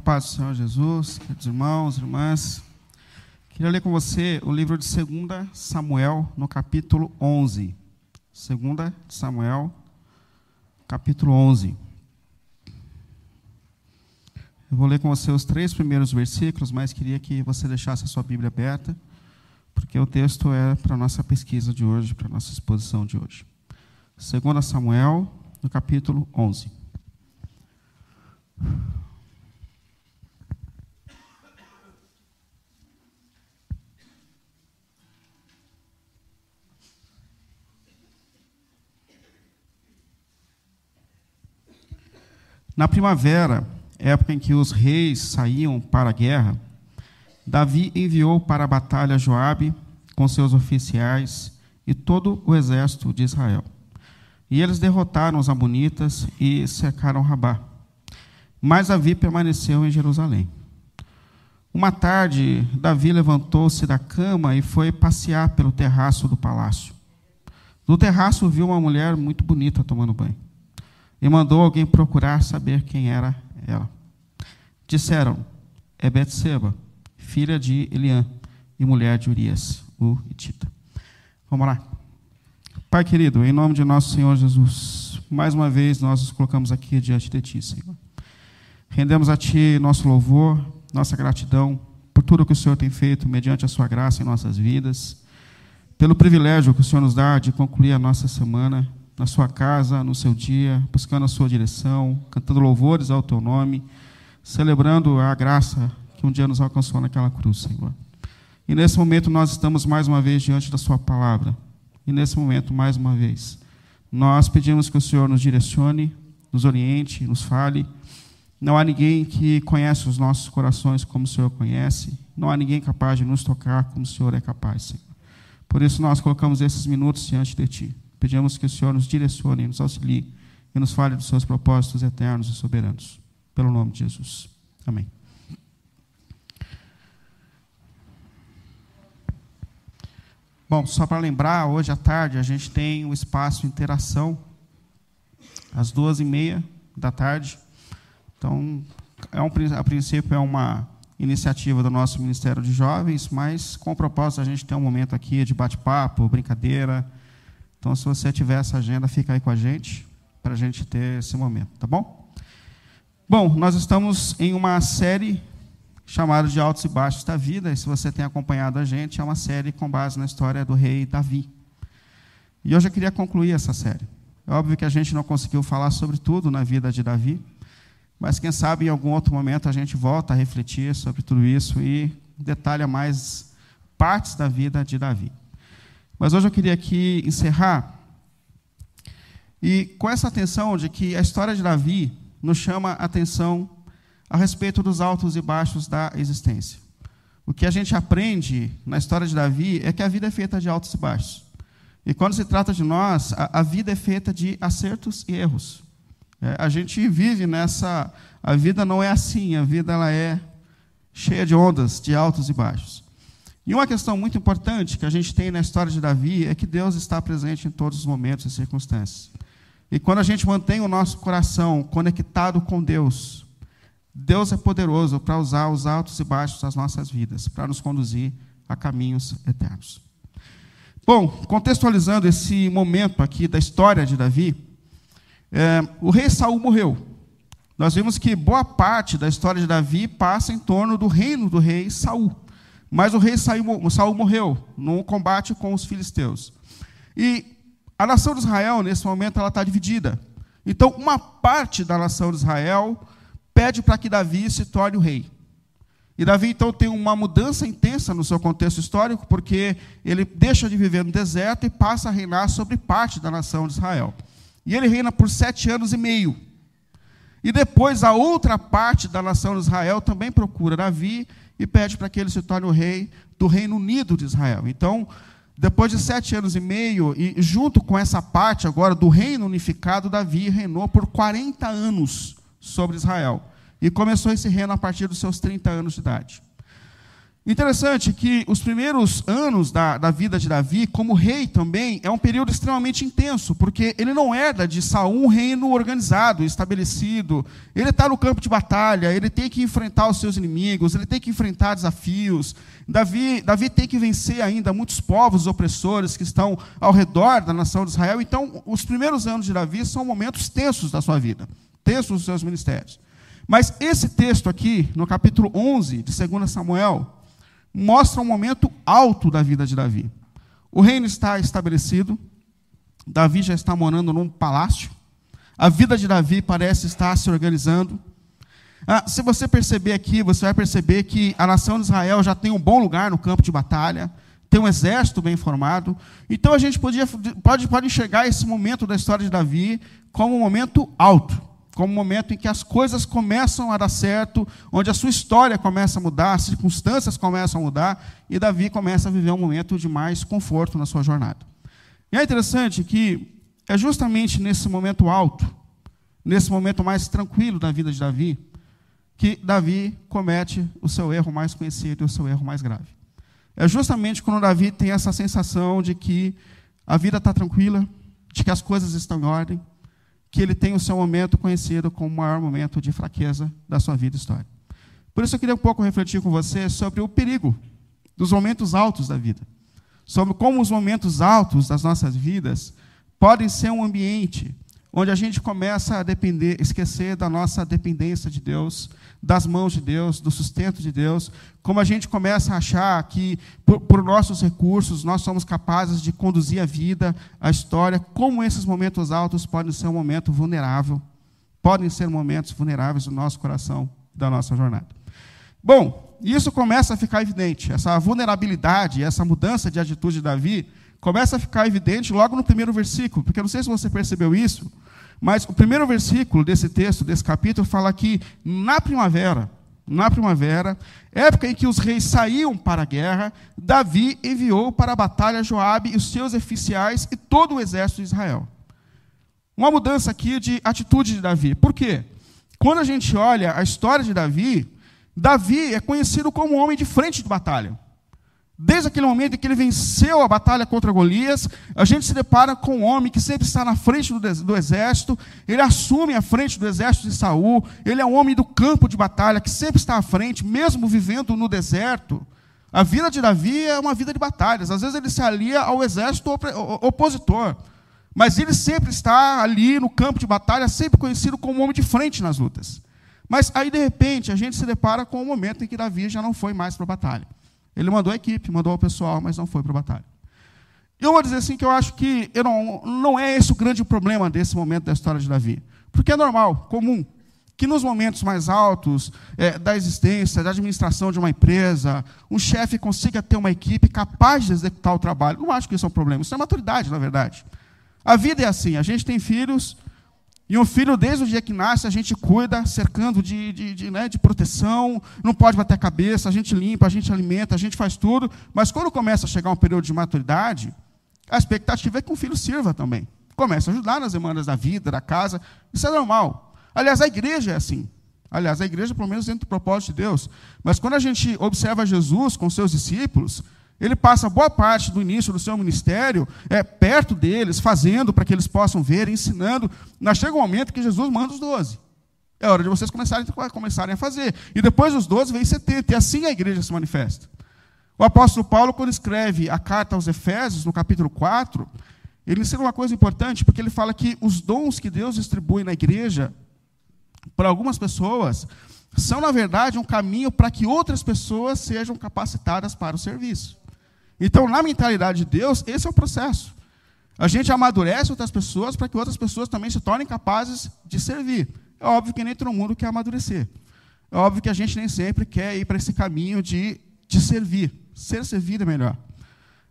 A paz do Senhor Jesus, queridos irmãos, irmãs. Queria ler com você o livro de 2 Samuel, no capítulo 11. 2 Samuel, capítulo 11. Eu vou ler com você os três primeiros versículos, mas queria que você deixasse a sua Bíblia aberta, porque o texto é para a nossa pesquisa de hoje, para a nossa exposição de hoje. 2 Samuel, no capítulo 11. Na primavera, época em que os reis saíam para a guerra, Davi enviou para a batalha Joabe com seus oficiais e todo o exército de Israel. E eles derrotaram os amonitas e cercaram Rabá. Mas Davi permaneceu em Jerusalém. Uma tarde, Davi levantou-se da cama e foi passear pelo terraço do palácio. No terraço viu uma mulher muito bonita tomando banho e mandou alguém procurar saber quem era ela. Disseram: É Betseba, filha de Eliã e mulher de Urias, o Itita. Vamos lá. Pai querido, em nome de nosso Senhor Jesus, mais uma vez nós nos colocamos aqui diante de Ti, Senhor. Rendemos a Ti nosso louvor, nossa gratidão por tudo que o Senhor tem feito mediante a Sua graça em nossas vidas, pelo privilégio que o Senhor nos dá de concluir a nossa semana na sua casa, no seu dia, buscando a sua direção, cantando louvores ao teu nome, celebrando a graça que um dia nos alcançou naquela cruz, Senhor. E nesse momento nós estamos mais uma vez diante da sua palavra. E nesse momento, mais uma vez, nós pedimos que o Senhor nos direcione, nos oriente, nos fale. Não há ninguém que conhece os nossos corações como o Senhor conhece. Não há ninguém capaz de nos tocar como o Senhor é capaz, Senhor. Por isso nós colocamos esses minutos diante de Ti. Pedimos que o Senhor nos direcione, nos auxilie e nos fale dos seus propósitos eternos e soberanos. Pelo nome de Jesus. Amém. Bom, só para lembrar, hoje à tarde a gente tem o espaço interação, às duas e meia da tarde. Então, é um, a princípio é uma iniciativa do nosso Ministério de Jovens, mas com o propósito a gente ter um momento aqui de bate-papo, brincadeira, então, se você tiver essa agenda, fica aí com a gente, para a gente ter esse momento, tá bom? Bom, nós estamos em uma série chamada de Altos e Baixos da Vida, e se você tem acompanhado a gente, é uma série com base na história do rei Davi. E hoje eu queria concluir essa série. É óbvio que a gente não conseguiu falar sobre tudo na vida de Davi, mas quem sabe em algum outro momento a gente volta a refletir sobre tudo isso e detalha mais partes da vida de Davi. Mas hoje eu queria aqui encerrar e com essa atenção de que a história de Davi nos chama a atenção a respeito dos altos e baixos da existência. O que a gente aprende na história de Davi é que a vida é feita de altos e baixos. E quando se trata de nós, a, a vida é feita de acertos e erros. É, a gente vive nessa. A vida não é assim, a vida ela é cheia de ondas, de altos e baixos. E uma questão muito importante que a gente tem na história de Davi é que Deus está presente em todos os momentos e circunstâncias. E quando a gente mantém o nosso coração conectado com Deus, Deus é poderoso para usar os altos e baixos das nossas vidas, para nos conduzir a caminhos eternos. Bom, contextualizando esse momento aqui da história de Davi, é, o rei Saul morreu. Nós vimos que boa parte da história de Davi passa em torno do reino do rei Saul. Mas o rei Saul morreu no combate com os filisteus. E a nação de Israel, nesse momento, ela está dividida. Então, uma parte da nação de Israel pede para que Davi se torne o rei. E Davi, então, tem uma mudança intensa no seu contexto histórico, porque ele deixa de viver no deserto e passa a reinar sobre parte da nação de Israel. E ele reina por sete anos e meio. E depois a outra parte da nação de Israel também procura Davi e pede para que ele se torne o rei do Reino Unido de Israel. Então, depois de sete anos e meio, e junto com essa parte agora do reino unificado, Davi reinou por 40 anos sobre Israel. E começou esse reino a partir dos seus 30 anos de idade. Interessante que os primeiros anos da, da vida de Davi, como rei também, é um período extremamente intenso, porque ele não herda de Saul um reino organizado, estabelecido. Ele está no campo de batalha, ele tem que enfrentar os seus inimigos, ele tem que enfrentar desafios. Davi, Davi tem que vencer ainda muitos povos opressores que estão ao redor da nação de Israel. Então, os primeiros anos de Davi são momentos tensos da sua vida, tensos dos seus ministérios. Mas esse texto aqui, no capítulo 11 de 2 Samuel, mostra um momento alto da vida de Davi. O reino está estabelecido, Davi já está morando num palácio, a vida de Davi parece estar se organizando. Ah, se você perceber aqui, você vai perceber que a nação de Israel já tem um bom lugar no campo de batalha, tem um exército bem formado. Então a gente podia, pode, pode enxergar esse momento da história de Davi como um momento alto como um momento em que as coisas começam a dar certo, onde a sua história começa a mudar, as circunstâncias começam a mudar, e Davi começa a viver um momento de mais conforto na sua jornada. E é interessante que é justamente nesse momento alto, nesse momento mais tranquilo da vida de Davi, que Davi comete o seu erro mais conhecido e o seu erro mais grave. É justamente quando Davi tem essa sensação de que a vida está tranquila, de que as coisas estão em ordem, que ele tem o seu momento conhecido como o maior momento de fraqueza da sua vida histórica. Por isso eu queria um pouco refletir com você sobre o perigo dos momentos altos da vida, sobre como os momentos altos das nossas vidas podem ser um ambiente onde a gente começa a depender, esquecer da nossa dependência de Deus, das mãos de Deus, do sustento de Deus, como a gente começa a achar que, por, por, nossos recursos, nós somos capazes de conduzir a vida, a história, como esses momentos altos podem ser um momento vulnerável, podem ser momentos vulneráveis do nosso coração, da nossa jornada. Bom, isso começa a ficar evidente, essa vulnerabilidade, essa mudança de atitude de Davi, começa a ficar evidente logo no primeiro versículo, porque eu não sei se você percebeu isso, mas o primeiro versículo desse texto, desse capítulo, fala que na primavera, na primavera, época em que os reis saíam para a guerra, Davi enviou para a batalha Joabe e os seus oficiais e todo o exército de Israel. Uma mudança aqui de atitude de Davi. Por quê? Quando a gente olha a história de Davi, Davi é conhecido como um homem de frente de batalha. Desde aquele momento em que ele venceu a batalha contra Golias, a gente se depara com um homem que sempre está na frente do, do, exército, ele assume a frente do exército de Saul, ele é um homem do campo de batalha que sempre está à frente, mesmo vivendo no deserto. A vida de Davi é uma vida de batalhas. Às vezes ele se alia ao exército opositor, mas ele sempre está ali no campo de batalha, sempre conhecido como um homem de frente nas lutas. Mas aí, de repente, a gente se depara com o um momento em que Davi já não foi mais para a batalha. Ele mandou a equipe, mandou o pessoal, mas não foi para a batalha. Eu vou dizer assim que eu acho que eu não, não é esse o grande problema desse momento da história de Davi. Porque é normal, comum, que nos momentos mais altos é, da existência, da administração de uma empresa, um chefe consiga ter uma equipe capaz de executar o trabalho. Não acho que isso é um problema, isso é maturidade, na verdade. A vida é assim, a gente tem filhos, e um filho, desde o dia que nasce, a gente cuida, cercando de, de, de, né, de proteção, não pode bater a cabeça, a gente limpa, a gente alimenta, a gente faz tudo. Mas quando começa a chegar um período de maturidade, a expectativa é que um filho sirva também. Começa a ajudar nas demandas da vida, da casa. Isso é normal. Aliás, a igreja é assim. Aliás, a igreja, pelo menos, dentro do propósito de Deus. Mas quando a gente observa Jesus com seus discípulos, ele passa boa parte do início do seu ministério é, perto deles, fazendo para que eles possam ver, ensinando. Mas chega um momento que Jesus manda os doze. É hora de vocês começarem, começarem a fazer. E depois dos doze vem setenta. E assim a igreja se manifesta. O apóstolo Paulo, quando escreve a carta aos Efésios, no capítulo 4, ele ensina uma coisa importante, porque ele fala que os dons que Deus distribui na igreja, para algumas pessoas, são, na verdade, um caminho para que outras pessoas sejam capacitadas para o serviço. Então, na mentalidade de Deus, esse é o processo. A gente amadurece outras pessoas para que outras pessoas também se tornem capazes de servir. É óbvio que nem todo mundo quer amadurecer. É óbvio que a gente nem sempre quer ir para esse caminho de, de servir. Ser servido é melhor.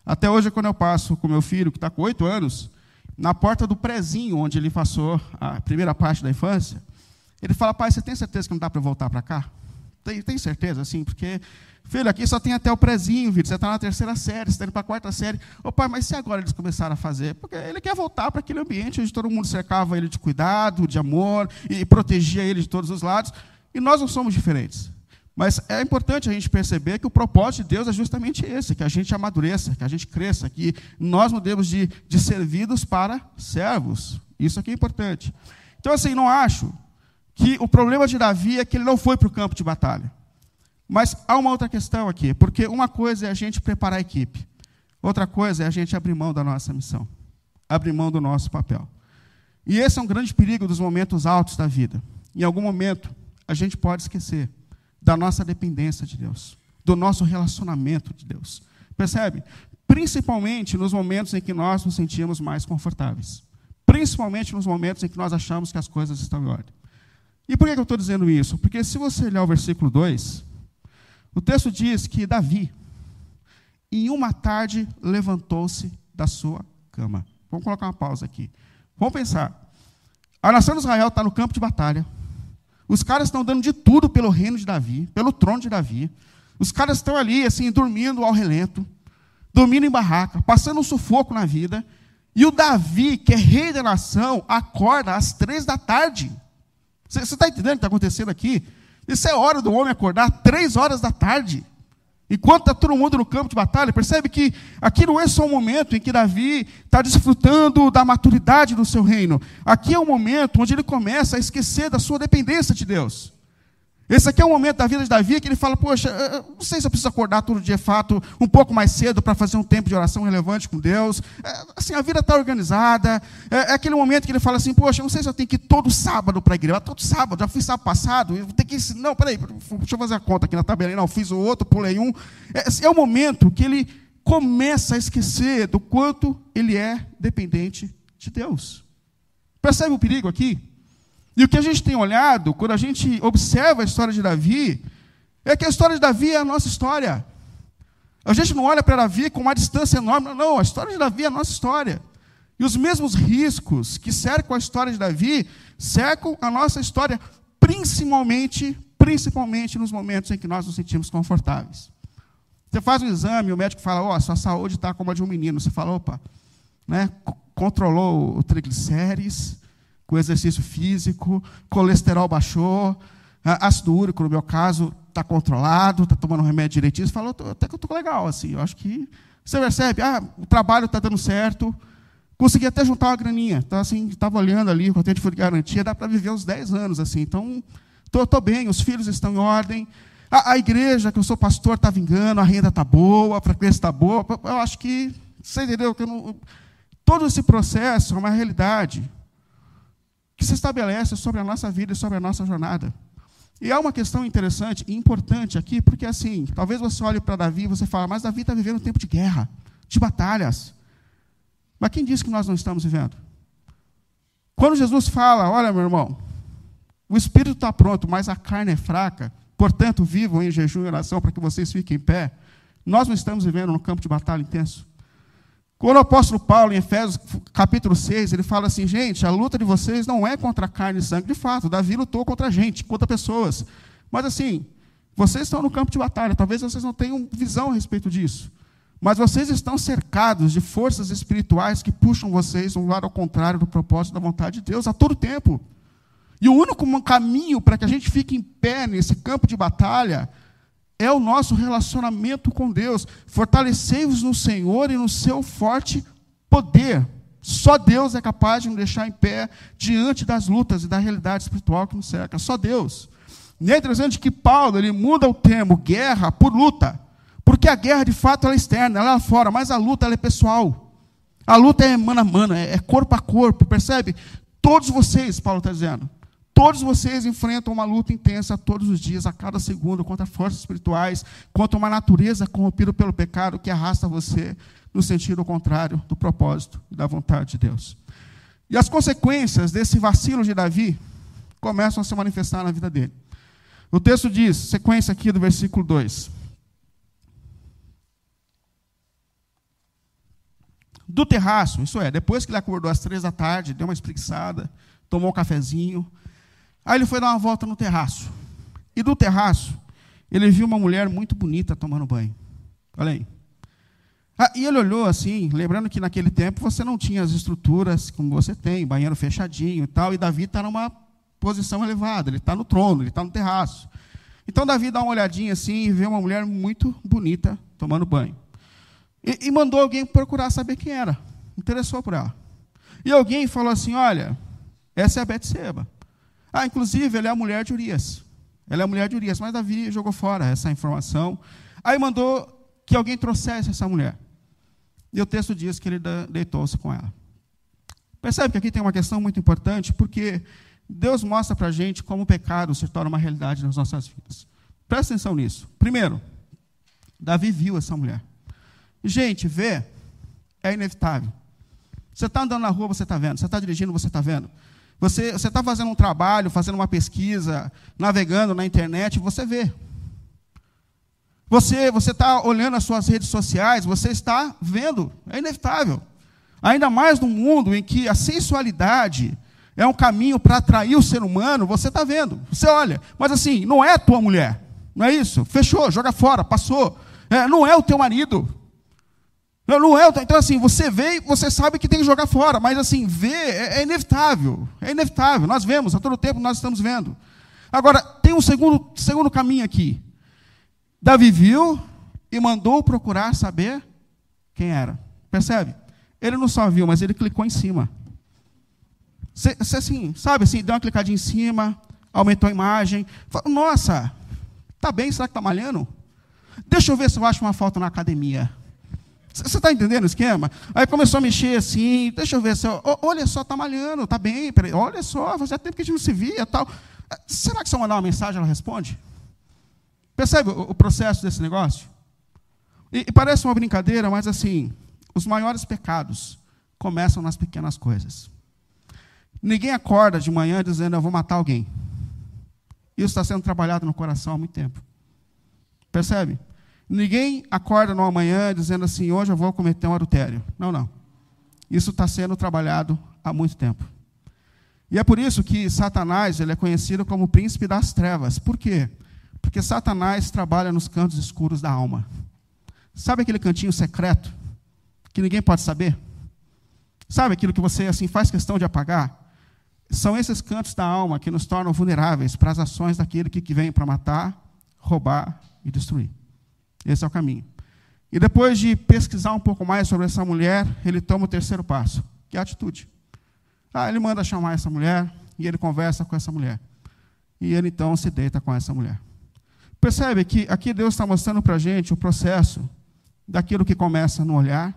Até hoje, quando eu passo com meu filho, que está com oito anos, na porta do prezinho, onde ele passou a primeira parte da infância, ele fala, pai, você tem certeza que não dá para voltar para cá? Tem, tem certeza, sim, porque Filho, aqui só tem até o prezinho, filho. Você está na terceira série, você está indo para a quarta série. Ô pai, mas se agora eles começaram a fazer? Porque ele quer voltar para aquele ambiente onde todo mundo cercava ele de cuidado, de amor, e protegia ele de todos os lados. E nós não somos diferentes. Mas é importante a gente perceber que o propósito de Deus é justamente esse, que a gente amadureça, que a gente cresça, que nós mudemos de, de servidos para servos. Isso aqui é importante. Então, assim, não acho que o problema de Davi é que ele não foi para o campo de batalha. Mas há uma outra questão aqui, porque uma coisa é a gente preparar a equipe, outra coisa é a gente abrir mão da nossa missão, abrir mão do nosso papel. E esse é um grande perigo dos momentos altos da vida. Em algum momento, a gente pode esquecer da nossa dependência de Deus, do nosso relacionamento de Deus. Percebe? Principalmente nos momentos em que nós nos sentimos mais confortáveis. Principalmente nos momentos em que nós achamos que as coisas estão em ordem. E por que eu estou dizendo isso? Porque se você olhar o versículo 2, o texto diz que Davi, em uma tarde, levantou-se da sua cama. Vamos colocar uma pausa aqui. Vamos pensar. A nação de Israel está no campo de batalha. Os caras estão dando de tudo pelo reino de Davi, pelo trono de Davi. Os caras estão ali, assim, dormindo ao relento, dormindo em barraca, passando um sufoco na vida. E o Davi, que é rei da nação, acorda às três da tarde. Você está entendendo o que está acontecendo aqui? Isso é hora do homem acordar, três horas da tarde. Enquanto está todo mundo no campo de batalha, percebe que aqui não é só um momento em que Davi está desfrutando da maturidade do seu reino. Aqui é um momento onde ele começa a esquecer da sua dependência de Deus. Esse aqui é o momento da vida de Davi que ele fala: Poxa, não sei se eu preciso acordar todo dia, de fato, um pouco mais cedo para fazer um tempo de oração relevante com Deus. É, assim, a vida está organizada. É, é, aquele momento que ele fala assim: Poxa, não sei se eu tenho que ir todo sábado para a igreja. Todo sábado, já fui sábado passado, eu tenho que ir. Não, peraí, deixa eu fazer a conta aqui na tabela. Não, fiz o outro, pulei um. É, é o momento que ele começa a esquecer do quanto ele é dependente de Deus. Percebe o perigo aqui? E o que a gente tem olhado, quando a gente observa a história de Davi, é que a história de Davi é a nossa história. A gente não olha para Davi com uma distância enorme, não, a história de Davi é a nossa história. E os mesmos riscos que cercam a história de Davi cercam a nossa história, principalmente, principalmente nos momentos em que nós nos sentimos confortáveis. Você faz um exame, o médico fala, ó, oh, sua saúde está como a de um menino. Você fala, opa, né, controlou o triglicérides, com exercício físico, colesterol baixou, ácido úrico, no meu caso, está controlado, está tomando remédio direitinho. Você falou, até que eu estou legal, assim, eu acho que. Você percebe, ah, o trabalho está dando certo, consegui até juntar uma graninha. Então, assim, estava olhando ali, o tempo de garantia, dá para viver uns 10 anos, assim. Então, estou bem, os filhos estão em ordem. A, a, igreja que eu sou pastor está vingando, a renda está boa, a frequência está boa. Eu acho que, você entendeu? Que não, todo esse processo é uma realidade que se estabelece sobre a nossa vida e sobre a nossa jornada. E há uma questão interessante e importante aqui, porque assim, talvez você olhe para Davi e você fale, mas Davi está vivendo um tempo de guerra, de batalhas. Mas quem disse que nós não estamos vivendo? Quando Jesus fala, olha meu irmão, o espírito está pronto, mas a carne é fraca, portanto vivam em jejum e oração para que vocês fiquem em pé. Nós não estamos vivendo um campo de batalha intenso. Quando o apóstolo Paulo, em Efésios capítulo 6, ele fala assim: gente, a luta de vocês não é contra carne e sangue, de fato. Davi lutou contra a gente, contra pessoas. Mas assim, vocês estão no campo de batalha, talvez vocês não tenham visão a respeito disso. Mas vocês estão cercados de forças espirituais que puxam vocês um lado ao contrário do propósito da vontade de Deus a todo tempo. E o único caminho para que a gente fique em pé nesse campo de batalha é o nosso relacionamento com Deus. Fortalecei-vos no Senhor e no seu forte poder. Só Deus é capaz de nos deixar em pé diante das lutas e da realidade espiritual que nos cerca. Só Deus. E é interessante que Paulo ele muda o termo guerra por luta. Porque a guerra, de fato, é externa, ela é lá fora, mas a luta é pessoal. A luta é mano a mano, é corpo a corpo, percebe? Todos vocês, Paulo está dizendo, Todos vocês enfrentam uma luta intensa todos os dias, a cada segundo, contra forças espirituais, contra uma natureza corrompida pelo pecado que arrasta você no sentido contrário do propósito e da vontade de Deus. E as consequências desse vacilo de Davi começam a se manifestar na vida dele. O texto diz, sequência aqui do versículo 2. Do terraço, isso é, depois que ele acordou às três da tarde, deu uma espreguiçada, tomou um cafezinho, Aí ele foi dar uma volta no terraço. E do terraço, ele viu uma mulher muito bonita tomando banho. Olha aí. Ah, e ele olhou assim, lembrando que naquele tempo você não tinha as estruturas como você tem, banheiro fechadinho e tal, e Davi está numa posição elevada, ele está no trono, ele está no terraço. Então Davi dá uma olhadinha assim e vê uma mulher muito bonita tomando banho. E, e mandou alguém procurar saber quem era. Interessou por ela. E alguém falou assim: Olha, essa é a Betseba. Ah, inclusive, ela é a mulher de Urias. Ela é a mulher de Urias, mas Davi jogou fora essa informação. Aí mandou que alguém trouxesse essa mulher. E o texto diz que ele deitou-se com ela. Percebe que aqui tem uma questão muito importante, porque Deus mostra para a gente como o pecado se torna uma realidade nas nossas vidas. Presta atenção nisso. Primeiro, Davi viu essa mulher. Gente, ver é inevitável. Você está andando na rua, você está vendo. Você está dirigindo, você está vendo. Você está fazendo um trabalho, fazendo uma pesquisa, navegando na internet, você vê. Você está olhando as suas redes sociais, você está vendo. É inevitável. Ainda mais num mundo em que a sensualidade é um caminho para atrair o ser humano, você está vendo. Você olha. Mas assim, não é a tua mulher. Não é isso? Fechou, joga fora, passou. É, não é o teu marido. Não, não é. Então, assim, você vê e você sabe que tem que jogar fora, mas, assim, ver é, é inevitável. É inevitável. Nós vemos, a todo tempo nós estamos vendo. Agora, tem um segundo, segundo caminho aqui. Davi viu e mandou procurar saber quem era. Percebe? Ele não só viu, mas ele clicou em cima. Você, assim, sabe assim, deu uma clicadinha em cima, aumentou a imagem. Falou, Nossa, tá bem, será que está malhando? Deixa eu ver se eu acho uma foto na academia. Você está entendendo o esquema? Aí começou a mexer assim, deixa eu ver eu, olha só, está malhando, está bem, peraí, olha só, fazia tempo que a gente não se via tal. Será que se eu mandar uma mensagem ela responde? Percebe o, o processo desse negócio? E, e parece uma brincadeira, mas assim, os maiores pecados começam nas pequenas coisas. Ninguém acorda de manhã dizendo eu vou matar alguém. Isso está sendo trabalhado no coração há muito tempo. Percebe? Ninguém acorda numa manhã dizendo assim, hoje eu vou cometer um adultério. Não, não. Isso está sendo trabalhado há muito tempo. E é por isso que Satanás ele é conhecido como o príncipe das trevas. Por quê? Porque Satanás trabalha nos cantos escuros da alma. Sabe aquele cantinho secreto que ninguém pode saber? Sabe aquilo que você assim faz questão de apagar? São esses cantos da alma que nos tornam vulneráveis para as ações daquele que vem para matar, roubar e destruir. Esse é o caminho. E depois de pesquisar um pouco mais sobre essa mulher, ele toma o terceiro passo, que é a atitude. Ah, ele manda chamar essa mulher e ele conversa com essa mulher. E ele então se deita com essa mulher. Percebe que aqui Deus está mostrando para a gente o processo daquilo que começa no olhar,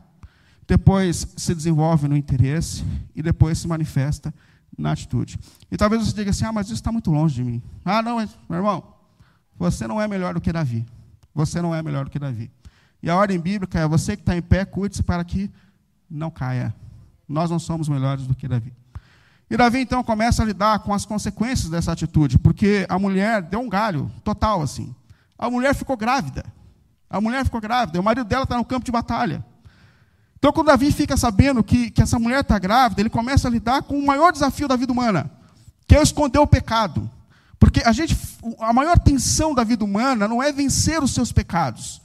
depois se desenvolve no interesse e depois se manifesta na atitude. E talvez você diga assim: ah, mas isso está muito longe de mim. Ah, não, meu irmão, você não é melhor do que Davi. Você não é melhor do que Davi. E a ordem bíblica é: você que está em pé, cuide-se para que não caia. Nós não somos melhores do que Davi. E Davi então começa a lidar com as consequências dessa atitude, porque a mulher deu um galho total assim. A mulher ficou grávida. A mulher ficou grávida, o marido dela está no campo de batalha. Então, quando Davi fica sabendo que, que essa mulher está grávida, ele começa a lidar com o maior desafio da vida humana, que é esconder o pecado. Porque a gente, a maior tensão da vida humana não é vencer os seus pecados.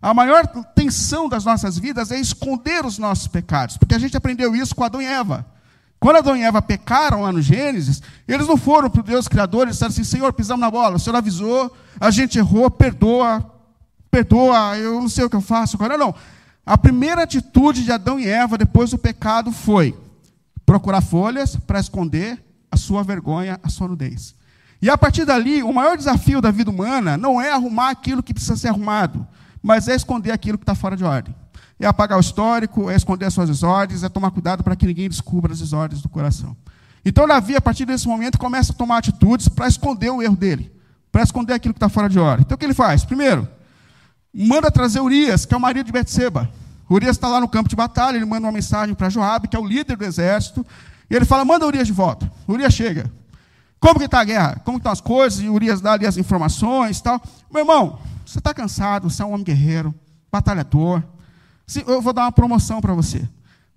A maior tensão das nossas vidas é esconder os nossos pecados. Porque a gente aprendeu isso com Adão e Eva. Quando Adão e Eva pecaram lá no Gênesis, eles não foram para o Deus Criador e disseram assim: Senhor, pisamos na bola, o Senhor avisou, a gente errou, perdoa, perdoa, eu não sei o que eu faço agora. Não. A primeira atitude de Adão e Eva depois do pecado foi procurar folhas para esconder a sua vergonha, a sua nudez. E a partir dali, o maior desafio da vida humana não é arrumar aquilo que precisa ser arrumado, mas é esconder aquilo que está fora de ordem. É apagar o histórico, é esconder as suas desordens, é tomar cuidado para que ninguém descubra as desordens do coração. Então, Davi, a partir desse momento, começa a tomar atitudes para esconder o erro dele, para esconder aquilo que está fora de ordem. Então, o que ele faz? Primeiro, manda trazer Urias, que é o marido de Betseba. Urias está lá no campo de batalha, ele manda uma mensagem para Joabe, que é o líder do exército, e ele fala: manda Urias de volta. Urias chega. Como que está a guerra? Como estão as coisas? E Urias dá ali as informações tal. Meu irmão, você está cansado, você é um homem guerreiro, batalhador. Eu vou dar uma promoção para você.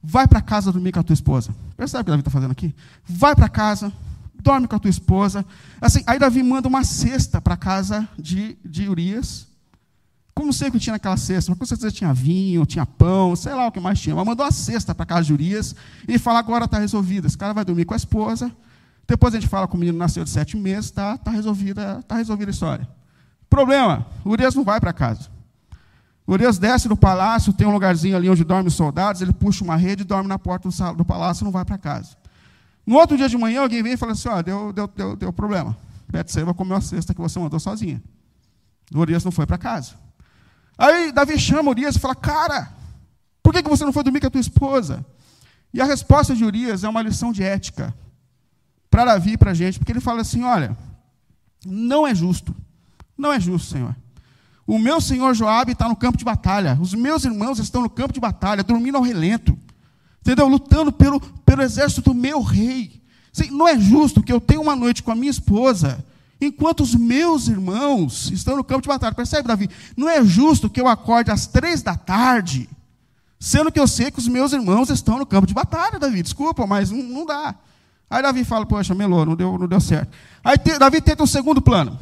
Vai para casa dormir com a tua esposa. Percebe o que Davi está fazendo aqui? Vai para casa, dorme com a tua esposa. Assim, aí Davi manda uma cesta para casa de, de Urias. Como sei que tinha naquela cesta? Mas com certeza tinha vinho, tinha pão, sei lá o que mais tinha. Mas mandou uma cesta para casa de Urias e fala: agora está resolvido. Esse cara vai dormir com a esposa depois a gente fala que o menino nasceu de sete meses, está tá resolvida, tá resolvida a história. Problema: Urias não vai para casa. Urias desce do palácio, tem um lugarzinho ali onde dormem os soldados, ele puxa uma rede e dorme na porta do, do palácio e não vai para casa. No outro dia de manhã, alguém vem e fala assim: ó, deu, deu, deu, deu problema. Betseba comeu a cesta que você mandou sozinha. Urias não foi para casa. Aí Davi chama Urias e fala: Cara, por que, que você não foi dormir com a tua esposa? E a resposta de Urias é uma lição de ética para Davi e para a gente, porque ele fala assim: Olha, não é justo, não é justo, Senhor. O meu senhor Joabe está no campo de batalha, os meus irmãos estão no campo de batalha, dormindo ao relento, entendeu? Lutando pelo, pelo exército do meu rei. Não é justo que eu tenha uma noite com a minha esposa enquanto os meus irmãos estão no campo de batalha. Percebe, Davi? Não é justo que eu acorde às três da tarde, sendo que eu sei que os meus irmãos estão no campo de batalha, Davi. Desculpa, mas não, não dá. Aí Davi fala, poxa, melou, não deu, não deu certo. Aí te, Davi tenta um segundo plano.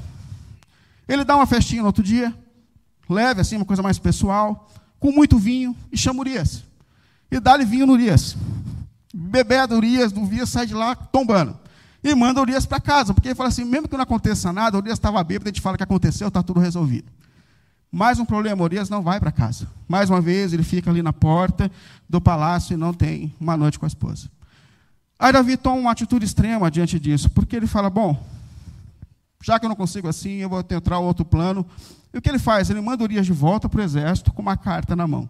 Ele dá uma festinha no outro dia, leve assim, uma coisa mais pessoal, com muito vinho, e chama Urias. E dá-lhe vinho no Urias. Bebê do Urias, do Urias sai de lá tombando e manda Urias para casa, porque ele fala assim: mesmo que não aconteça nada, Urias estava bêbado, a gente fala que aconteceu, está tudo resolvido. Mais um problema, Urias não vai para casa. Mais uma vez, ele fica ali na porta do palácio e não tem uma noite com a esposa. Aí Davi toma uma atitude extrema diante disso, porque ele fala: bom, já que eu não consigo assim, eu vou tentar outro plano. E o que ele faz? Ele manda Urias de volta para o exército com uma carta na mão.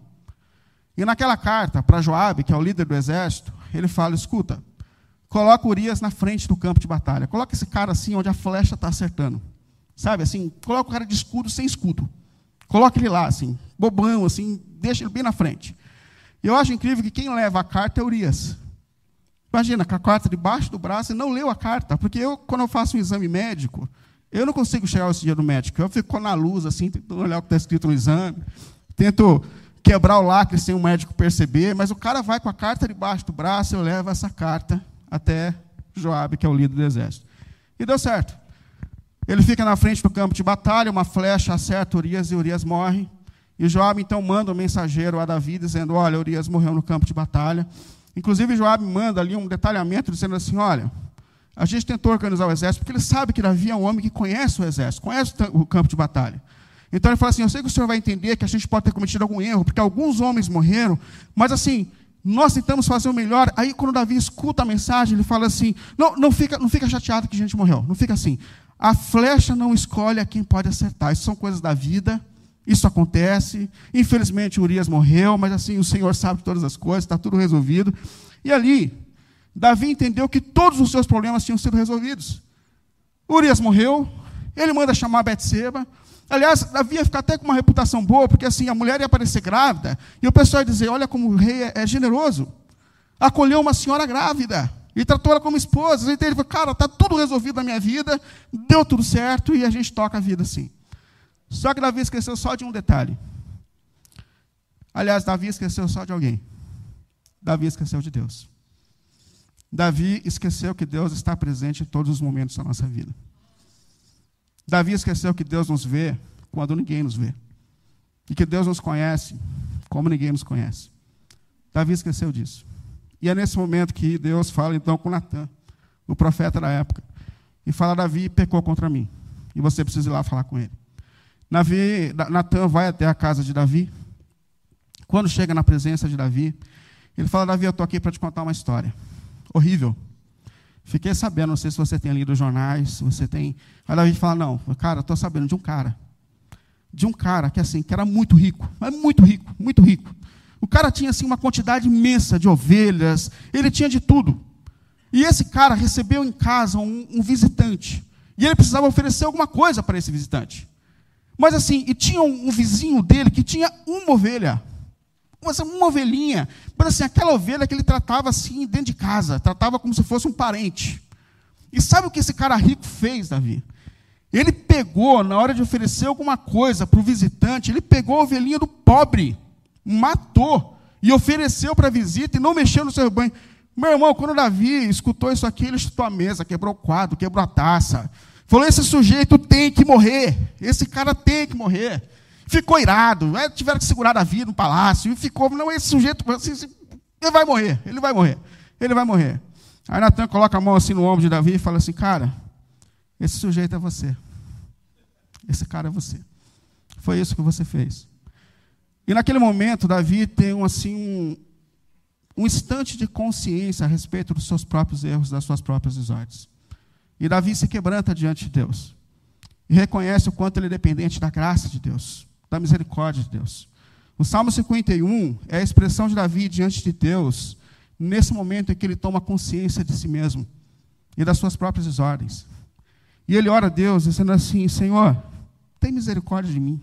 E naquela carta, para Joabe, que é o líder do exército, ele fala: escuta, Coloca Urias na frente do campo de batalha. Coloca esse cara assim, onde a flecha está acertando. Sabe, assim, coloca o cara de escudo sem escudo. Coloca ele lá, assim, bobão, assim, deixa ele bem na frente. E eu acho incrível que quem leva a carta é Urias. Imagina, com a carta debaixo do braço e não leu a carta. Porque eu, quando eu faço um exame médico, eu não consigo chegar esse dia do médico. Eu fico na luz, assim, tentando olhar o que está escrito no exame. Tento quebrar o lacre sem o médico perceber. Mas o cara vai com a carta debaixo do braço, eu levo essa carta até Joabe, que é o líder do exército. E deu certo. Ele fica na frente do campo de batalha, uma flecha acerta Urias e Urias morre. E Joabe então manda um mensageiro a Davi dizendo: Olha, Urias morreu no campo de batalha. Inclusive, Joabe manda ali um detalhamento dizendo assim: Olha, a gente tentou organizar o exército porque ele sabe que Davi é um homem que conhece o exército, conhece o campo de batalha. Então ele fala assim: Eu sei que o senhor vai entender que a gente pode ter cometido algum erro, porque alguns homens morreram, mas assim, nós tentamos fazer o melhor. Aí, quando Davi escuta a mensagem, ele fala assim: não, não, fica, não fica chateado que a gente morreu. Não fica assim. A flecha não escolhe a quem pode acertar. Isso são coisas da vida. Isso acontece. Infelizmente, Urias morreu, mas assim, o Senhor sabe todas as coisas, está tudo resolvido. E ali, Davi entendeu que todos os seus problemas tinham sido resolvidos. Urias morreu, ele manda chamar Betseba, Aliás, Davi ia ficar até com uma reputação boa, porque assim, a mulher ia aparecer grávida, e o pessoal ia dizer: olha como o rei é, é generoso. Acolheu uma senhora grávida e tratou ela como esposa. Então ele falou: cara, está tudo resolvido na minha vida, deu tudo certo e a gente toca a vida assim. Só que Davi esqueceu só de um detalhe. Aliás, Davi esqueceu só de alguém. Davi esqueceu de Deus. Davi esqueceu que Deus está presente em todos os momentos da nossa vida. Davi esqueceu que Deus nos vê quando ninguém nos vê. E que Deus nos conhece como ninguém nos conhece. Davi esqueceu disso. E é nesse momento que Deus fala então com Natan, o profeta da época, e fala: Davi pecou contra mim. E você precisa ir lá falar com ele. Davi, Natan vai até a casa de Davi. Quando chega na presença de Davi, ele fala: Davi, eu estou aqui para te contar uma história. Horrível. Fiquei sabendo, não sei se você tem lido os jornais, se você tem. Aí Davi fala: não, cara, estou sabendo de um cara. De um cara que assim, que era muito rico, mas muito rico, muito rico. O cara tinha assim uma quantidade imensa de ovelhas, ele tinha de tudo. E esse cara recebeu em casa um, um visitante. E ele precisava oferecer alguma coisa para esse visitante. Mas assim, e tinha um, vizinho dele que tinha uma ovelha uma, uma ovelhinha, mas assim, aquela ovelha que ele tratava assim dentro de casa, tratava como se fosse um parente. E sabe o que esse cara rico fez, Davi? Ele pegou, na hora de oferecer alguma coisa para o visitante, ele pegou a ovelhinha do pobre, matou e ofereceu para a visita e não mexeu no seu rebanho. Meu irmão, quando Davi escutou isso aqui, ele chutou a mesa, quebrou o quadro, quebrou a taça. Falou: esse sujeito tem que morrer, esse cara tem que morrer ficou irado, tiveram que segurar a vida no palácio, e ficou, não, esse sujeito, ele vai morrer, ele vai morrer, ele vai morrer. Aí Natan coloca a mão assim no ombro de Davi e fala assim, cara, esse sujeito é você. Esse cara é você. Foi isso que você fez. E naquele momento, Davi tem um, assim, um, um instante de consciência a respeito dos seus próprios erros, das suas próprias desordens. E Davi se quebranta diante de Deus. E reconhece o quanto ele é dependente da graça de Deus, da misericórdia de Deus. O Salmo 51 é a expressão de Davi diante de Deus, nesse momento em que ele toma consciência de si mesmo e das suas próprias desordens. E ele ora a Deus, dizendo assim: Senhor, tem misericórdia de mim.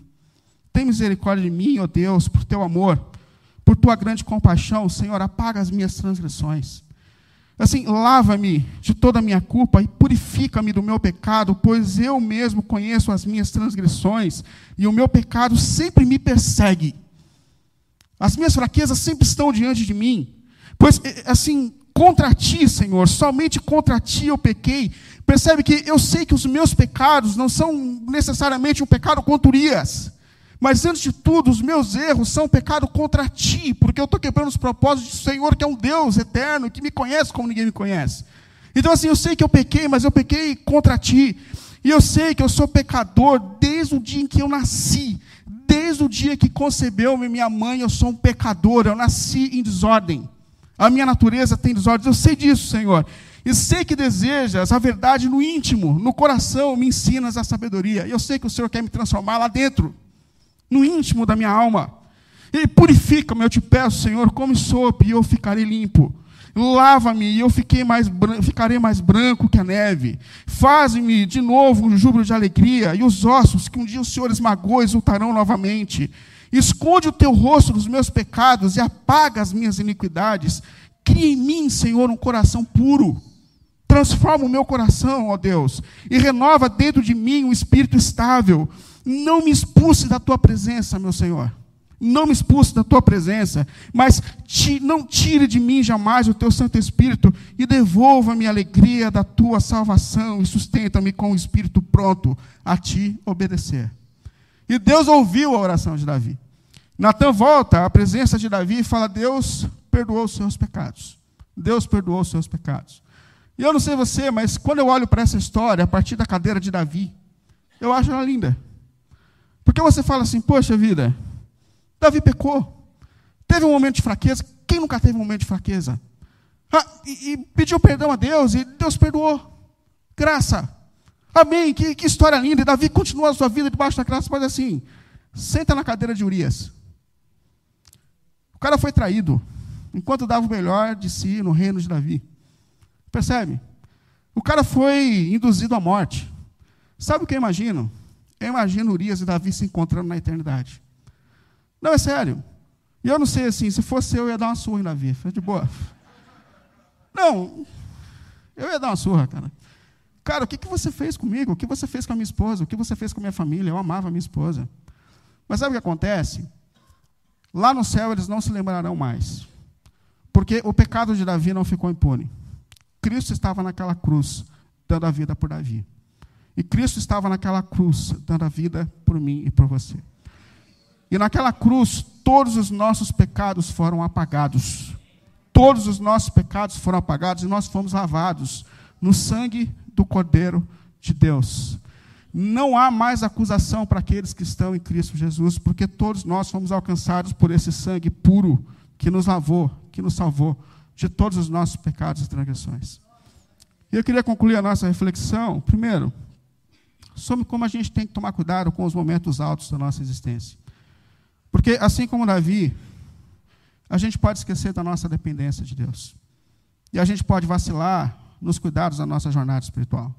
Tem misericórdia de mim, ó Deus, por teu amor, por tua grande compaixão, Senhor, apaga as minhas transgressões. Assim, lava-me de toda a minha culpa e purifica-me do meu pecado, pois eu mesmo conheço as minhas transgressões e o meu pecado sempre me persegue. As minhas fraquezas sempre estão diante de mim. Pois, assim, contra ti, Senhor, somente contra ti eu pequei. Percebe que eu sei que os meus pecados não são necessariamente um pecado contra Urias. Mas antes de tudo, os meus erros são pecado contra ti, porque eu estou quebrando os propósitos do Senhor, que é um Deus eterno, que me conhece como ninguém me conhece. Então, assim, eu sei que eu pequei, mas eu pequei contra ti. E eu sei que eu sou pecador desde o dia em que eu nasci. Desde o dia que concebeu-me minha mãe, eu sou um pecador. Eu nasci em desordem. A minha natureza tem desordem. Eu sei disso, Senhor. E sei que desejas a verdade no íntimo, no coração, me ensinas a sabedoria. E eu sei que o Senhor quer me transformar lá dentro no íntimo da minha alma. E purifica-me, eu te peço, Senhor, como sopa, e eu ficarei limpo. Lava-me e eu fiquei mais ficarei mais branco que a neve. Faz-me de novo um júbilo de alegria, e os ossos que um dia o Senhor esmagou exultarão novamente. Esconde o teu rosto dos meus pecados e apaga as minhas iniquidades. Cria em mim, Senhor, um coração puro. Transforma o meu coração, ó Deus, e renova dentro de mim um espírito estável. Não me expulse da tua presença, meu Senhor. Não me expulse da tua presença, mas ti, não tire de mim jamais o teu Santo Espírito e devolva-me a alegria da tua salvação e sustenta-me com o espírito pronto a ti obedecer. E Deus ouviu a oração de Davi. Natan volta à presença de Davi e fala: Deus perdoou os seus pecados. Deus perdoou os seus pecados. E eu não sei você, mas quando eu olho para essa história, a partir da cadeira de Davi, eu acho ela linda. Porque você fala assim, poxa vida, Davi pecou. Teve um momento de fraqueza. Quem nunca teve um momento de fraqueza? Ah, e, e, pediu perdão a Deus e Deus perdoou. Graça. Amém. Que, que história linda. E Davi continua a sua vida debaixo da graça, mas assim, senta na cadeira de Urias. O cara foi traído, enquanto dava o melhor de si no reino de Davi. Percebe? O cara foi induzido à morte. Sabe o que eu imagino? Eu imagino Urias e Davi se encontrando na eternidade. Não, é sério. E eu não sei assim, se fosse eu, eu ia dar uma surra em Davi. Foi de boa. Não, eu ia dar uma surra, cara. Cara, o que, que você fez comigo? O que você fez com a minha esposa? O que você fez com a minha família? Eu amava a minha esposa. Mas sabe o que acontece? Lá no céu eles não se lembrarão mais. Porque o pecado de Davi não ficou impune. Cristo estava naquela cruz, dando a vida por Davi. E Cristo estava naquela cruz, dando a vida por mim e por você. E naquela cruz, todos os nossos pecados foram apagados. Todos os nossos pecados foram apagados e nós fomos lavados no sangue do Cordeiro de Deus. Não há mais acusação para aqueles que estão em Cristo Jesus, porque todos nós fomos alcançados por esse sangue puro que nos lavou, que nos salvou de todos os nossos pecados e transgressões. E eu queria concluir a nossa reflexão, primeiro, sobre como a gente tem que tomar cuidado com os momentos altos da nossa existência. Porque, assim como Davi, a gente pode esquecer da nossa dependência de Deus. E a gente pode vacilar nos cuidados da nossa jornada espiritual.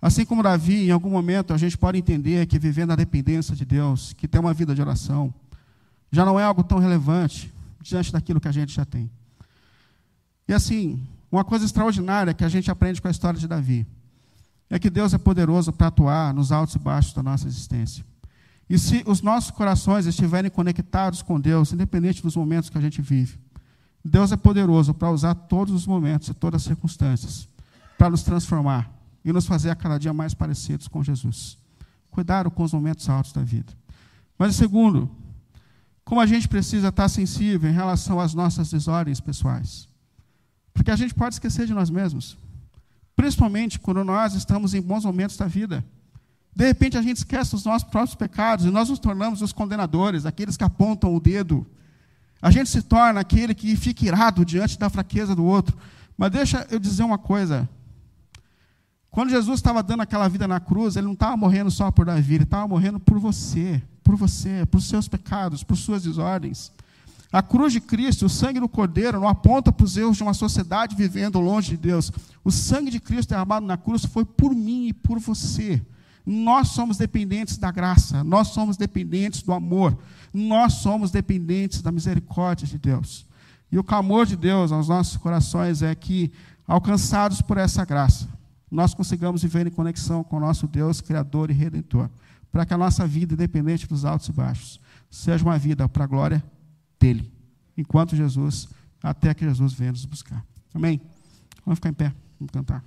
Assim como Davi, em algum momento, a gente pode entender que vivendo a dependência de Deus, que ter uma vida de oração, já não é algo tão relevante diante daquilo que a gente já tem. E assim, uma coisa extraordinária que a gente aprende com a história de Davi é que Deus é poderoso para atuar nos altos e baixos da nossa existência. E se os nossos corações estiverem conectados com Deus, independente dos momentos que a gente vive, Deus é poderoso para usar todos os momentos e todas as circunstâncias para nos transformar e nos fazer a cada dia mais parecidos com Jesus. Cuidado com os momentos altos da vida. Mas, segundo, como a gente precisa estar sensível em relação às nossas desordens pessoais. Porque a gente pode esquecer de nós mesmos. Principalmente quando nós estamos em bons momentos da vida. De repente a gente esquece os nossos próprios pecados e nós nos tornamos os condenadores, aqueles que apontam o dedo. A gente se torna aquele que fica irado diante da fraqueza do outro. Mas deixa eu dizer uma coisa. Quando Jesus estava dando aquela vida na cruz, ele não estava morrendo só por Davi, ele estava morrendo por você, por você, por seus pecados, por suas desordens. A cruz de Cristo, o sangue do Cordeiro, não aponta para os erros de uma sociedade vivendo longe de Deus. O sangue de Cristo derramado na cruz foi por mim e por você. Nós somos dependentes da graça, nós somos dependentes do amor, nós somos dependentes da misericórdia de Deus. E o clamor de Deus aos nossos corações é que, alcançados por essa graça, nós consigamos viver em conexão com o nosso Deus, Criador e Redentor, para que a nossa vida, independente dos altos e baixos, seja uma vida para a glória dele, enquanto Jesus, até que Jesus venha nos buscar. Amém? Vamos ficar em pé, vamos cantar.